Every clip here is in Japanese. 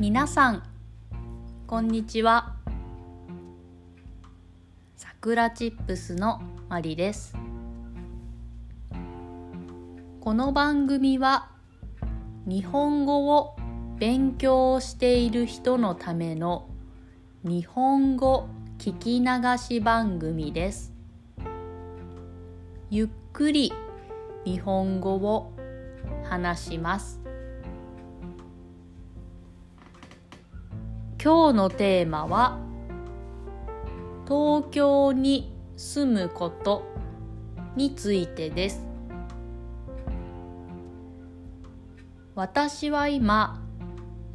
皆さんこんにちは。さくらチップスのまりです。この番組は日本語を勉強している人のための日本語聞き流し番組です。ゆっくり日本語を話します。今日のテーマは東京に住むことについてです。私は今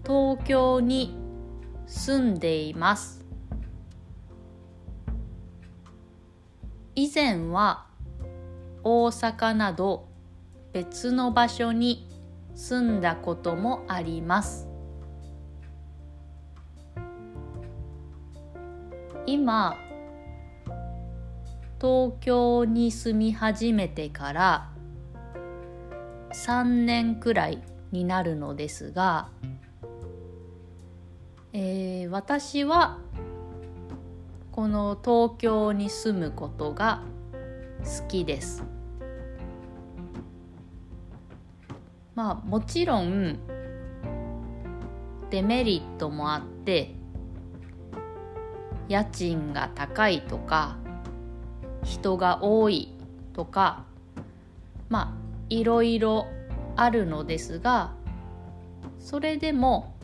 東京に住んでいます。以前は大阪など別の場所に住んだこともあります。今東京に住み始めてから3年くらいになるのですが、えー、私はこの東京に住むことが好きです。まあもちろんデメリットもあって家賃が高いとか人が多いとかまあいろいろあるのですがそれでも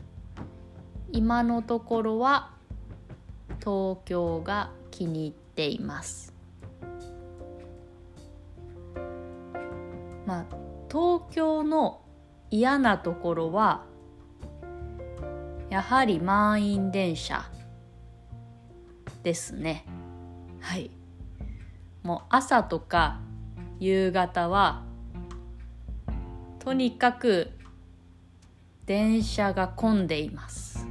今のところは東京が気に入っています。まあ東京の嫌なところはやはり満員電車ですね。はい。もう朝とか夕方はとにかく電車が混んでいます。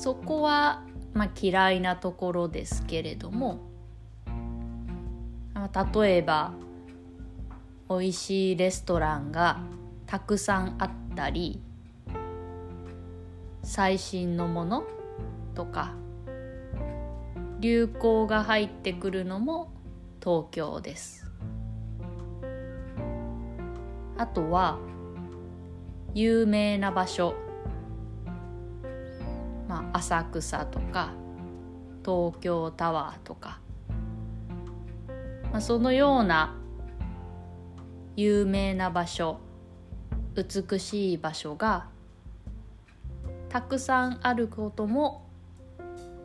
そこは、まあ、嫌いなところですけれども例えば美味しいレストランがたくさんあったり最新のものとか流行が入ってくるのも東京です。あとは有名な場所。まあ浅草とか東京タワーとか、まあ、そのような有名な場所美しい場所がたくさんあることも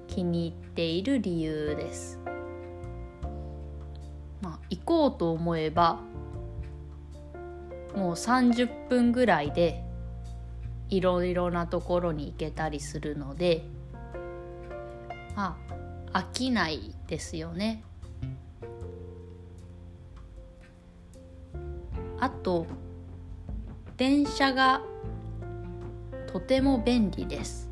気に入っている理由です。まあ、行こうと思えばもう30分ぐらいでいろいろなところに行けたりするのでまあ飽きないですよね。あと電車がとても便利です。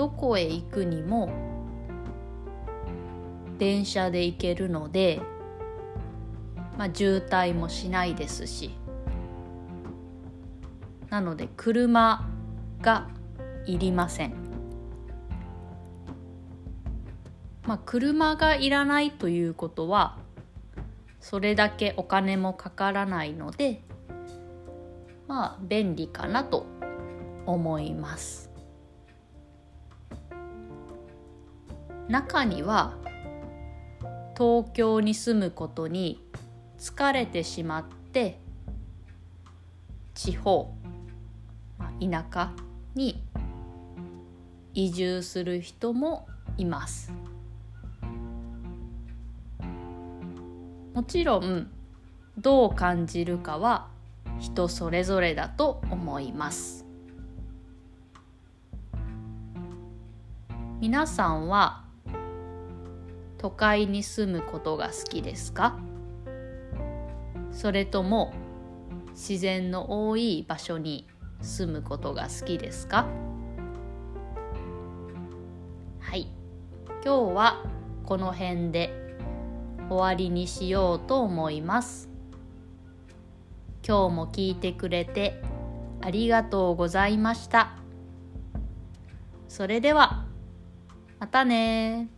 どこへ行くにも電車で行けるので、まあ、渋滞もしないですしなので車がいりません。まあ、車がいらないということはそれだけお金もかからないのでまあ便利かなと思います。中には東京に住むことに疲れてしまって地方、まあ、田舎に移住する人もいます。もちろんどう感じるかは人それぞれだと思います。皆さんは都会に住むことが好きですか？それとも自然の多い場所に住むことが好きですか？はい。今日はこの辺で終わりにしようと思います。今日も聞いてくれてありがとうございました。それではまたね